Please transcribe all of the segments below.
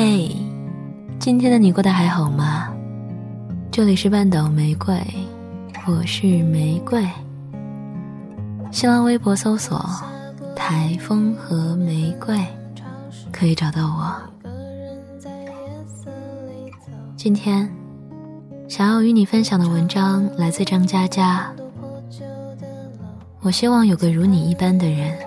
嘿，今天的你过得还好吗？这里是半岛玫瑰，我是玫瑰。新浪微博搜索“台风和玫瑰”，可以找到我。今天想要与你分享的文章来自张嘉佳。我希望有个如你一般的人。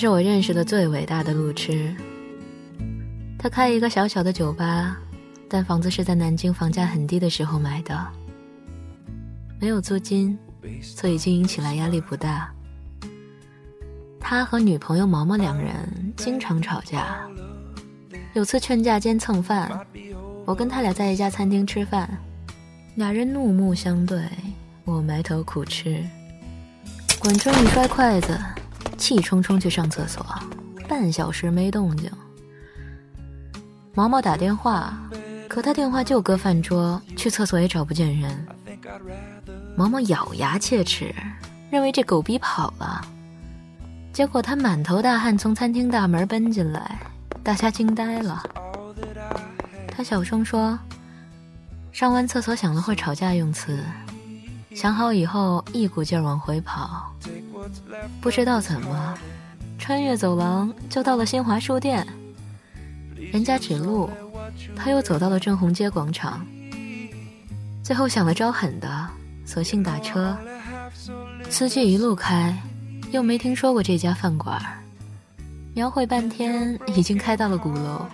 是我认识的最伟大的路痴。他开一个小小的酒吧，但房子是在南京房价很低的时候买的，没有租金，所以经营起来压力不大。他和女朋友毛毛两人经常吵架，有次劝架兼蹭饭，我跟他俩在一家餐厅吃饭，俩人怒目相对，我埋头苦吃。管春一摔筷子，气冲冲去上厕所，半小时没动静。毛毛打电话，可他电话就搁饭桌，去厕所也找不见人。毛毛咬牙切齿，认为这狗逼跑了。结果他满头大汗从餐厅大门奔进来，大家惊呆了。他小声说：“上完厕所想了会吵架用词，想好以后一股劲儿往回跑。不知道怎么，穿越走廊就到了新华书店。人家指路，他又走到了正红街广场。最后想了招狠的，索性打车。司机一路开，又没听说过这家饭馆，描绘半天已经开到了鼓楼，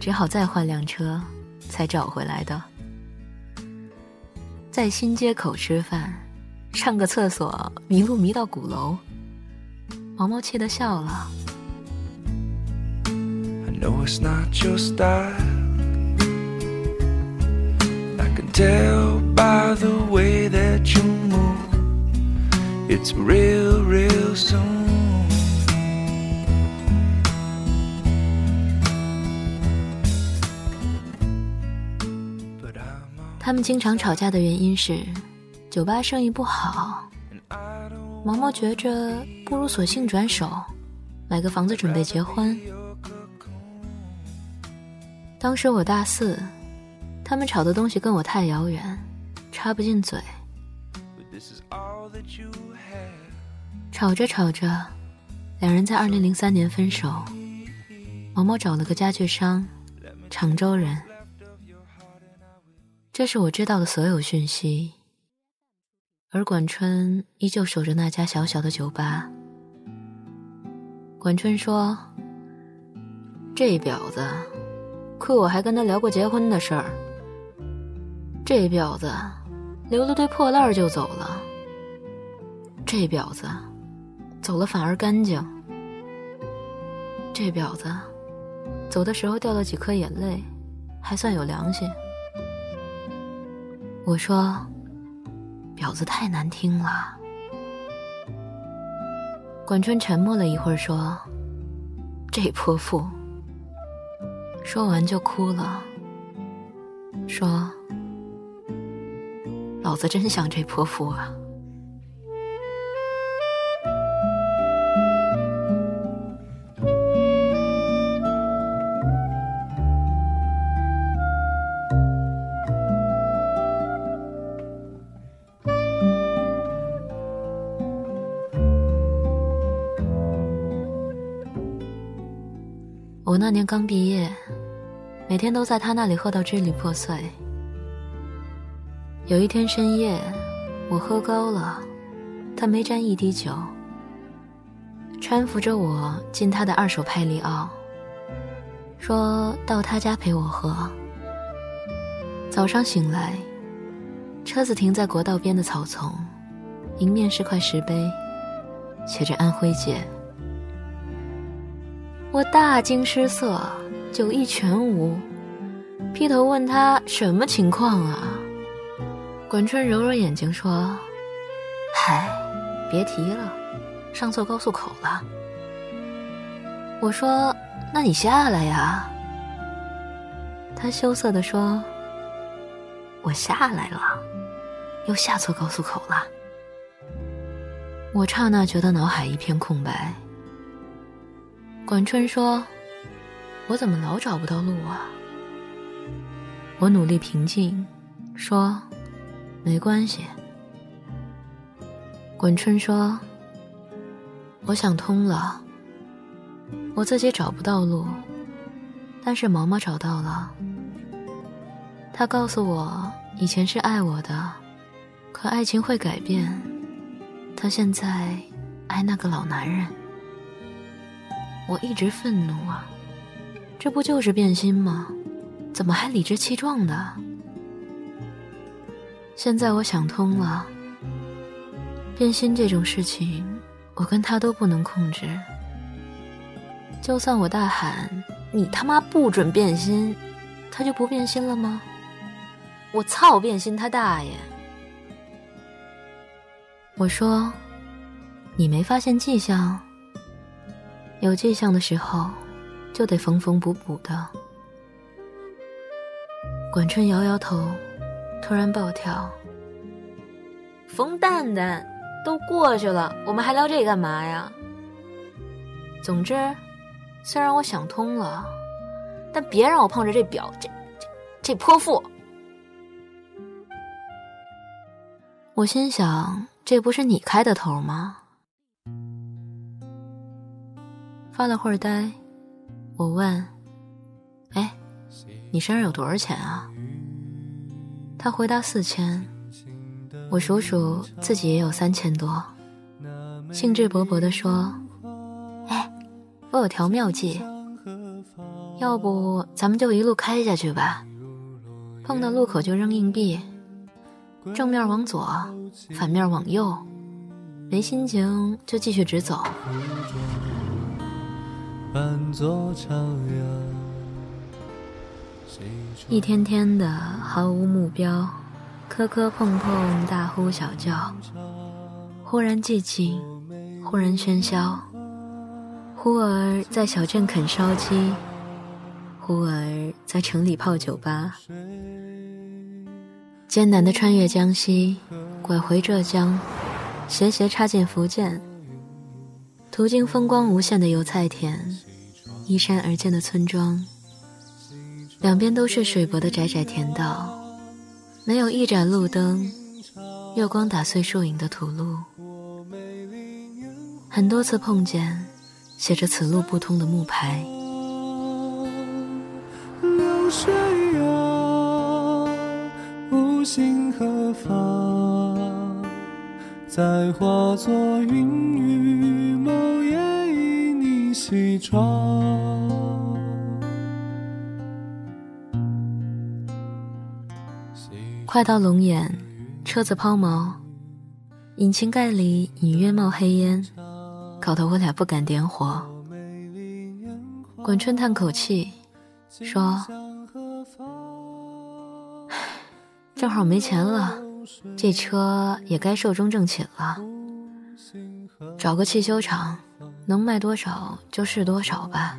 只好再换辆车，才找回来的。在新街口吃饭，上个厕所迷路迷到鼓楼，毛毛气的笑了。I know it's not your style. I can tell by the way that you move. It's real, real soon. But I'm 他们经常吵架的原因是，酒吧生意不好。毛毛觉着不如索性转手，买个房子准备结婚。当时我大四，他们吵的东西跟我太遥远，插不进嘴。吵着吵着，两人在二零零三年分手。毛毛找了个家具商，常州人。这是我知道的所有讯息。而管春依旧守着那家小小的酒吧。管春说：“这婊子，亏我还跟他聊过结婚的事儿。这婊子，留了堆破烂就走了。这婊子。”走了反而干净。这婊子，走的时候掉了几颗眼泪，还算有良心。我说，婊子太难听了。管春沉默了一会儿，说：“这泼妇。”说完就哭了，说：“老子真想这泼妇啊。”那年刚毕业，每天都在他那里喝到支离破碎。有一天深夜，我喝高了，他没沾一滴酒，搀扶着我进他的二手派利奥，说到他家陪我喝。早上醒来，车子停在国道边的草丛，迎面是块石碑，写着“安徽姐”。我大惊失色，酒意全无，劈头问他什么情况啊？管春揉揉眼睛说：“嗨，别提了，上错高速口了。”我说：“那你下来呀。”他羞涩地说：“我下来了，又下错高速口了。”我刹那觉得脑海一片空白。管春说：“我怎么老找不到路啊？”我努力平静，说：“没关系。”管春说：“我想通了，我自己找不到路，但是毛毛找到了。他告诉我，以前是爱我的，可爱情会改变，他现在爱那个老男人。”我一直愤怒啊，这不就是变心吗？怎么还理直气壮的？现在我想通了，变心这种事情，我跟他都不能控制。就算我大喊“你他妈不准变心”，他就不变心了吗？我操，变心他大爷！我说，你没发现迹象？有迹象的时候，就得缝缝补补的。管春摇摇头，突然暴跳：“冯蛋蛋，都过去了，我们还聊这干嘛呀？”总之，虽然我想通了，但别让我碰着这表，这这这泼妇。我心想，这不是你开的头吗？发了会儿呆，我问：“哎，你身上有多少钱啊？”他回答：“四千。”我数数，自己也有三千多，兴致勃勃地说：“哎，我有条妙计，要不咱们就一路开下去吧，碰到路口就扔硬币，正面往左，反面往右，没心情就继续直走。”一天天的毫无目标，磕磕碰碰，大呼小叫，忽然寂静，忽然喧嚣，忽而在小镇啃烧鸡，忽而在城里泡酒吧，艰难的穿越江西，拐回浙江，斜斜插进福建。途经风光无限的油菜田，依山而建的村庄，两边都是水泊的窄窄田道，没有一盏路灯，月光打碎树影的土路。很多次碰见写着“此路不通”的木牌。流水啊，无心何妨，再化作云雨。西窗。快到龙眼，车子抛锚，引擎盖里隐约冒黑烟，搞得我俩不敢点火。管春叹口气，说：“ 正好没钱了，这车也该寿终正寝了，找个汽修厂。”能卖多少就是多少吧。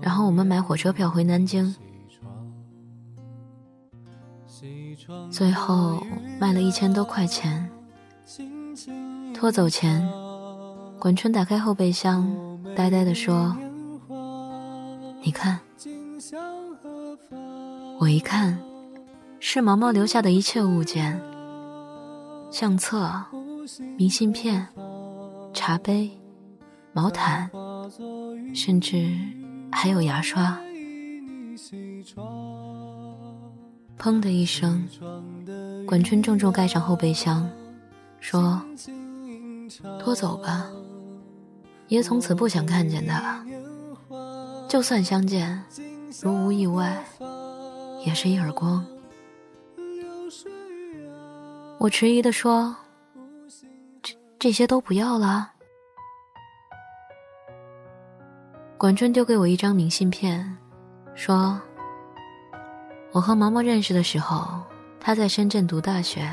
然后我们买火车票回南京，最后卖了一千多块钱。拖走前，管春打开后备箱，呆呆地说：“你看。”我一看，是毛毛留下的一切物件：相册、明信片、茶杯。毛毯，甚至还有牙刷。砰的一声，管春重重盖上后备箱，说：“拖走吧，爷从此不想看见他。就算相见，如无意外，也是一耳光。我迟疑的说：“这这些都不要了。”管春丢给我一张明信片，说：“我和毛毛认识的时候，他在深圳读大学。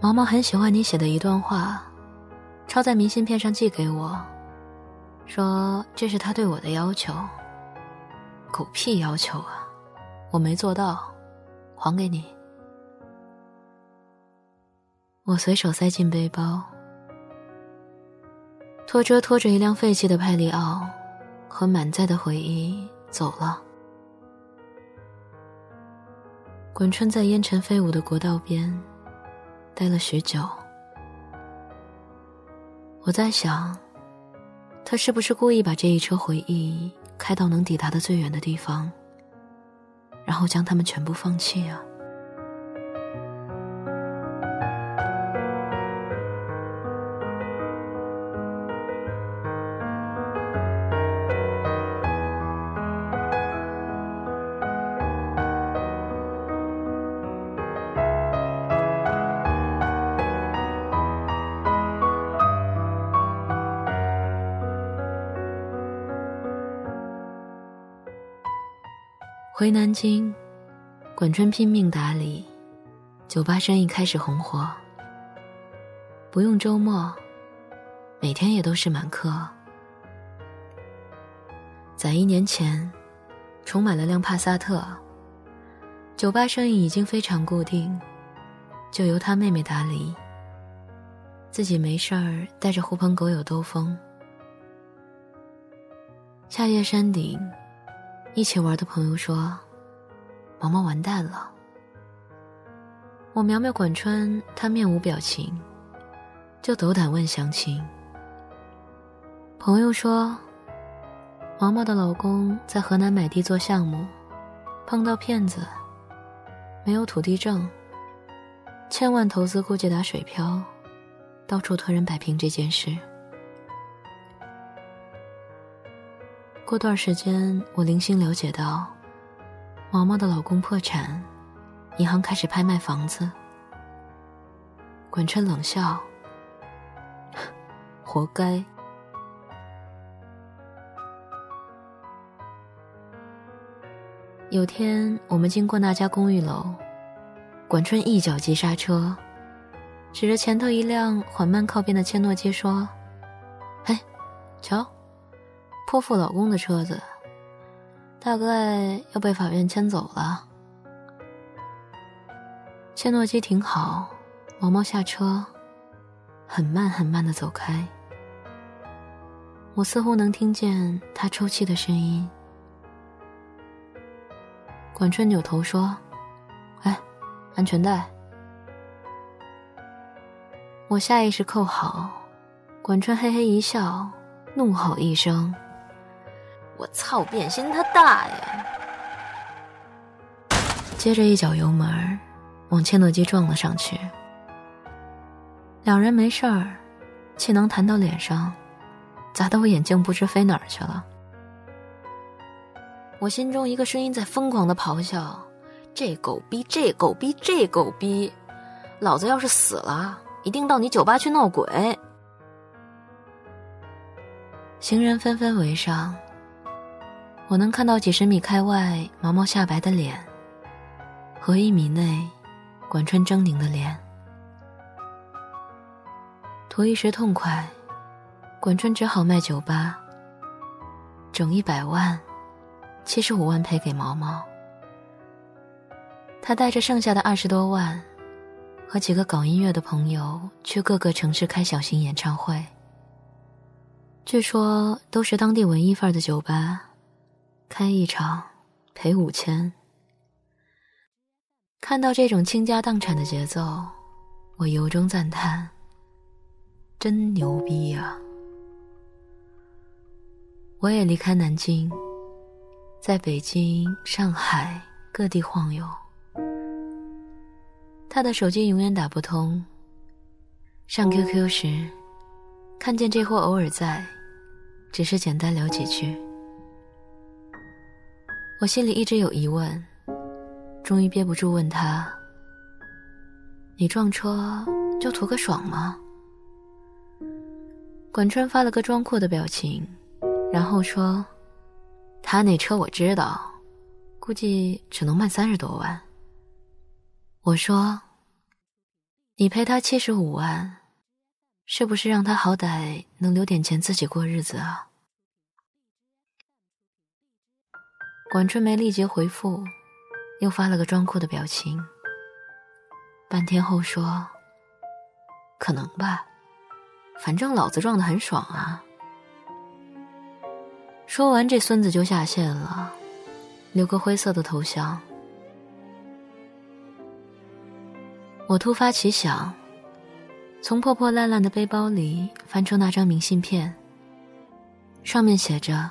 毛毛很喜欢你写的一段话，抄在明信片上寄给我，说这是他对我的要求。狗屁要求啊！我没做到，还给你。”我随手塞进背包。拖车拖着一辆废弃的派利奥，和满载的回忆走了。滚春在烟尘飞舞的国道边待了许久。我在想，他是不是故意把这一车回忆开到能抵达的最远的地方，然后将他们全部放弃啊？回南京，管春拼命打理，酒吧生意开始红火。不用周末，每天也都是满客。在一年前，重买了辆帕萨特，酒吧生意已经非常固定，就由他妹妹打理。自己没事儿带着狐朋狗友兜风。夏夜山顶。一起玩的朋友说：“毛毛完蛋了。”我苗苗管春，他面无表情，就斗胆问详情。朋友说：“毛毛的老公在河南买地做项目，碰到骗子，没有土地证，千万投资估计打水漂，到处托人摆平这件事。”过段时间，我零星了解到，毛毛的老公破产，银行开始拍卖房子。管春冷笑：“ 活该。”有天，我们经过那家公寓楼，管春一脚急刹车，指着前头一辆缓慢靠边的切诺基说：“哎，瞧。”泼妇老公的车子，大概要被法院牵走了。切诺基停好，毛毛下车，很慢很慢的走开。我似乎能听见他抽泣的声音。管春扭头说：“哎，安全带。”我下意识扣好，管春嘿嘿一笑，怒吼一声。我操！变心他大爷！接着一脚油门，往切诺基撞了上去。两人没事儿，气能弹到脸上，砸得我眼镜不知飞哪儿去了。我心中一个声音在疯狂的咆哮：“这狗逼！这狗逼！这狗逼！老子要是死了，一定到你酒吧去闹鬼！”行人纷纷围上。我能看到几十米开外毛毛下白的脸，和一米内管春狰狞的脸。图一时痛快，管春只好卖酒吧，整一百万，七十五万赔给毛毛。他带着剩下的二十多万，和几个搞音乐的朋友去各个城市开小型演唱会，据说都是当地文艺范儿的酒吧。开一场赔五千。看到这种倾家荡产的节奏，我由衷赞叹：真牛逼呀！我也离开南京，在北京、上海各地晃悠。他的手机永远打不通。上 QQ 时，看见这货偶尔在，只是简单聊几句。我心里一直有疑问：终于憋不住问他：“你撞车就图个爽吗？”管川发了个装酷的表情，然后说：“他那车我知道，估计只能卖三十多万。”我说：“你赔他七十五万，是不是让他好歹能留点钱自己过日子啊？”管春梅立即回复，又发了个装酷的表情。半天后说：“可能吧，反正老子撞得很爽啊。”说完，这孙子就下线了，留个灰色的头像。我突发奇想，从破破烂烂的背包里翻出那张明信片，上面写着。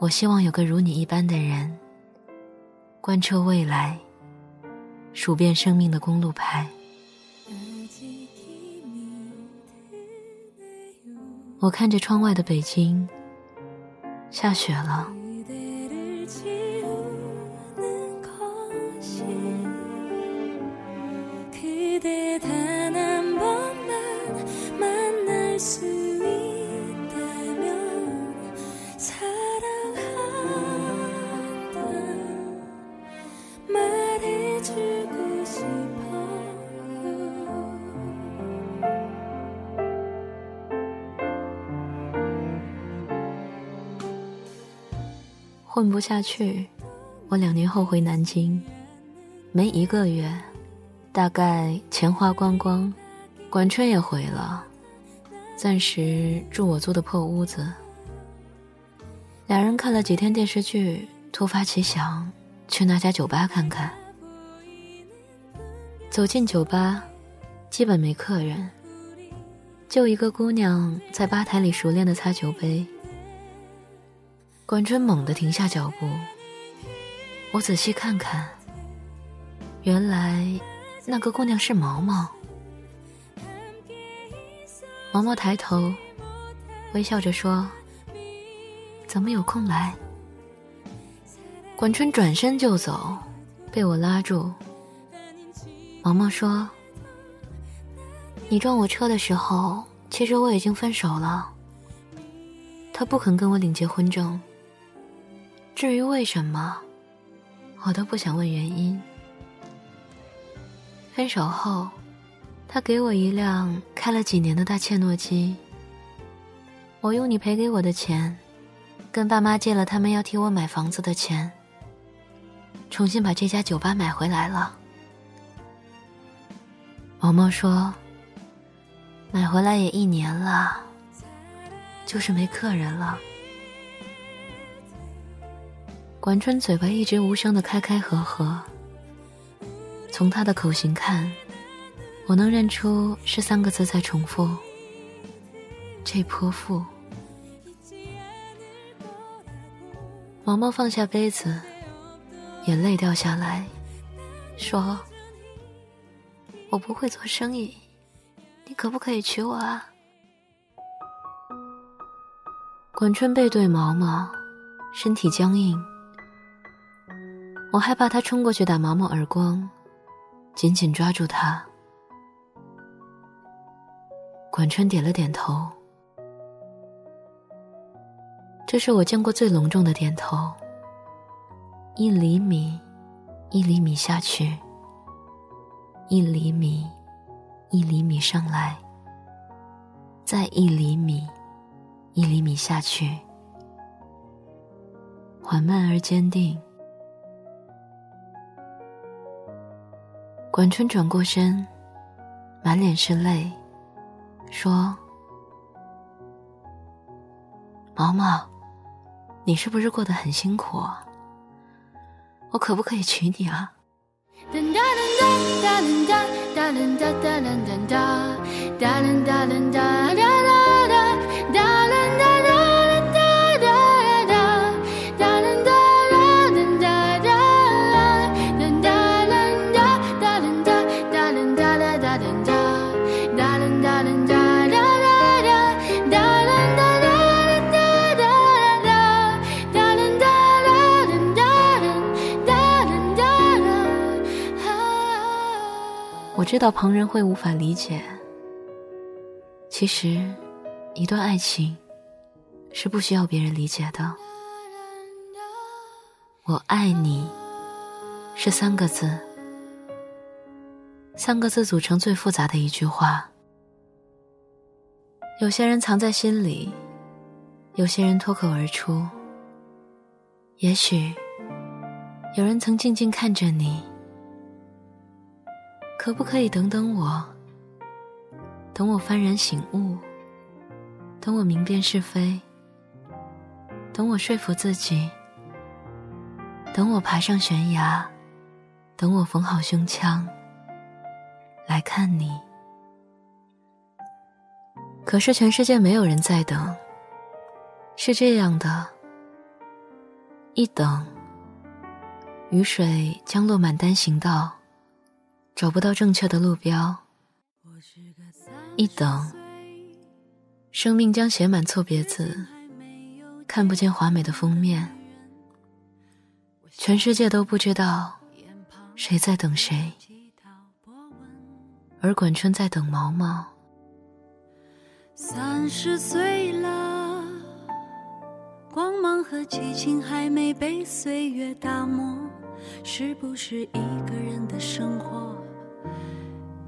我希望有个如你一般的人，贯彻未来，数遍生命的公路牌。我看着窗外的北京，下雪了。混不下去，我两年后回南京，没一个月，大概钱花光光，管春也回了，暂时住我租的破屋子。俩人看了几天电视剧，突发奇想，去那家酒吧看看。走进酒吧，基本没客人，就一个姑娘在吧台里熟练的擦酒杯。管春猛地停下脚步，我仔细看看，原来那个姑娘是毛毛。毛毛抬头，微笑着说：“怎么有空来？”管春转身就走，被我拉住。毛毛说：“你撞我车的时候，其实我已经分手了。他不肯跟我领结婚证。”至于为什么，我都不想问原因。分手后，他给我一辆开了几年的大切诺基。我用你赔给我的钱，跟爸妈借了他们要替我买房子的钱，重新把这家酒吧买回来了。毛毛说：“买回来也一年了，就是没客人了。”管春嘴巴一直无声的开开合合，从他的口型看，我能认出是三个字在重复：“这泼妇。”毛毛放下杯子，眼泪掉下来，说：“我不会做生意，你可不可以娶我啊？”管春背对毛毛，身体僵硬。我害怕他冲过去打毛毛耳光，紧紧抓住他。管春点了点头，这是我见过最隆重的点头。一厘米，一厘米下去，一厘米，一厘米上来，再一厘米，一厘米下去，缓慢而坚定。管春转过身，满脸是泪，说：“毛毛，你是不是过得很辛苦？我可不可以娶你啊？我知道旁人会无法理解，其实，一段爱情是不需要别人理解的。我爱你，是三个字，三个字组成最复杂的一句话。有些人藏在心里，有些人脱口而出。也许，有人曾静静看着你。可不可以等等我？等我幡然醒悟，等我明辨是非，等我说服自己，等我爬上悬崖，等我缝好胸腔来看你。可是全世界没有人在等，是这样的：一等，雨水将落满单行道。找不到正确的路标，一等，生命将写满错别字，看不见华美的封面。全世界都不知道谁在等谁，而管春在等毛毛。三十岁了，光芒和激情还没被岁月打磨，是不是一个人的生活？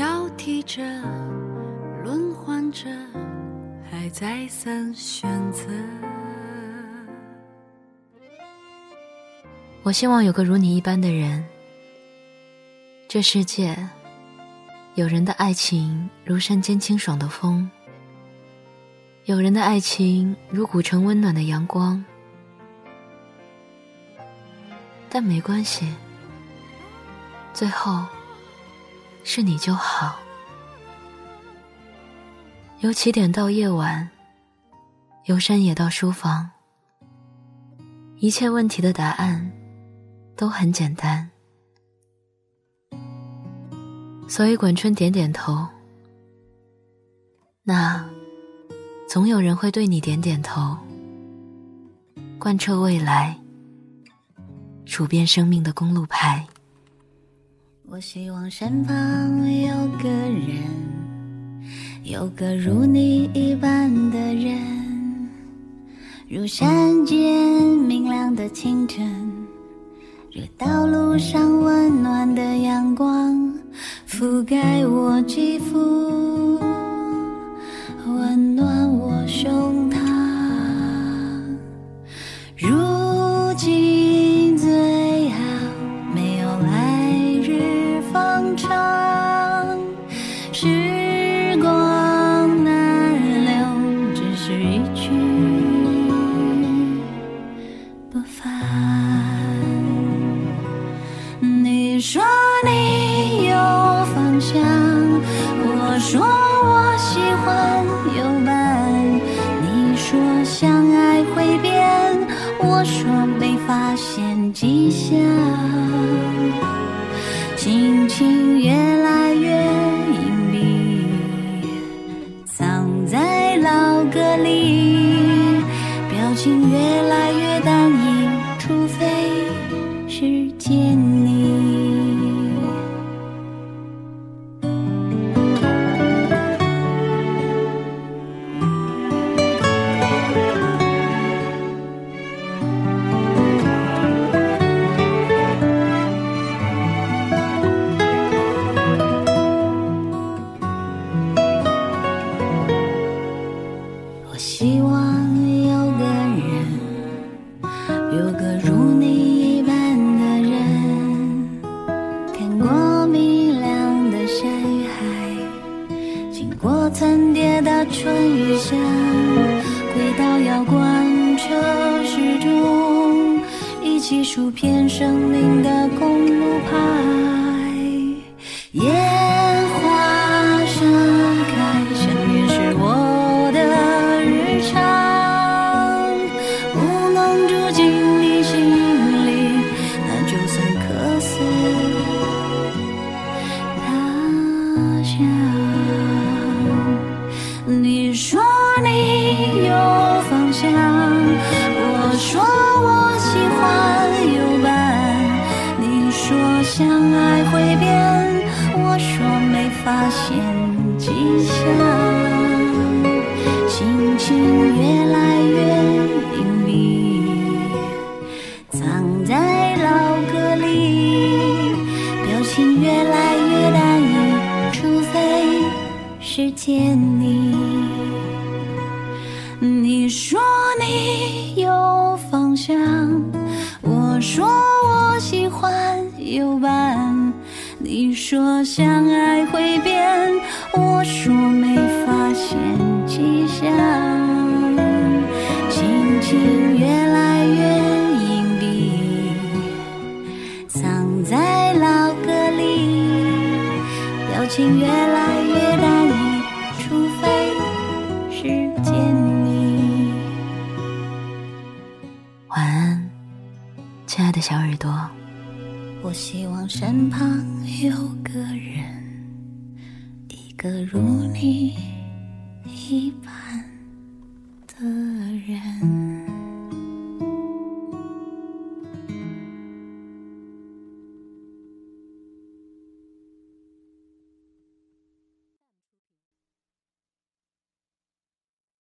挑剔着，轮换着，还再三选择。我希望有个如你一般的人。这世界，有人的爱情如山间清爽的风，有人的爱情如古城温暖的阳光。但没关系，最后。是你就好。由起点到夜晚，由山野到书房，一切问题的答案都很简单。所以管春点点头。那，总有人会对你点点头。贯彻未来，数遍生命的公路牌。我希望身旁有个人，有个如你一般的人，如山间明亮的清晨，如道路上温暖的阳光，覆盖我肌肤，温暖我胸膛。你说相爱会变，我说没发现迹象，心情越来越阴郁，藏在老歌里，表情越来越淡，除非是见你。晚安，亲爱的小耳朵。我希望身旁。有个人一个如你一般。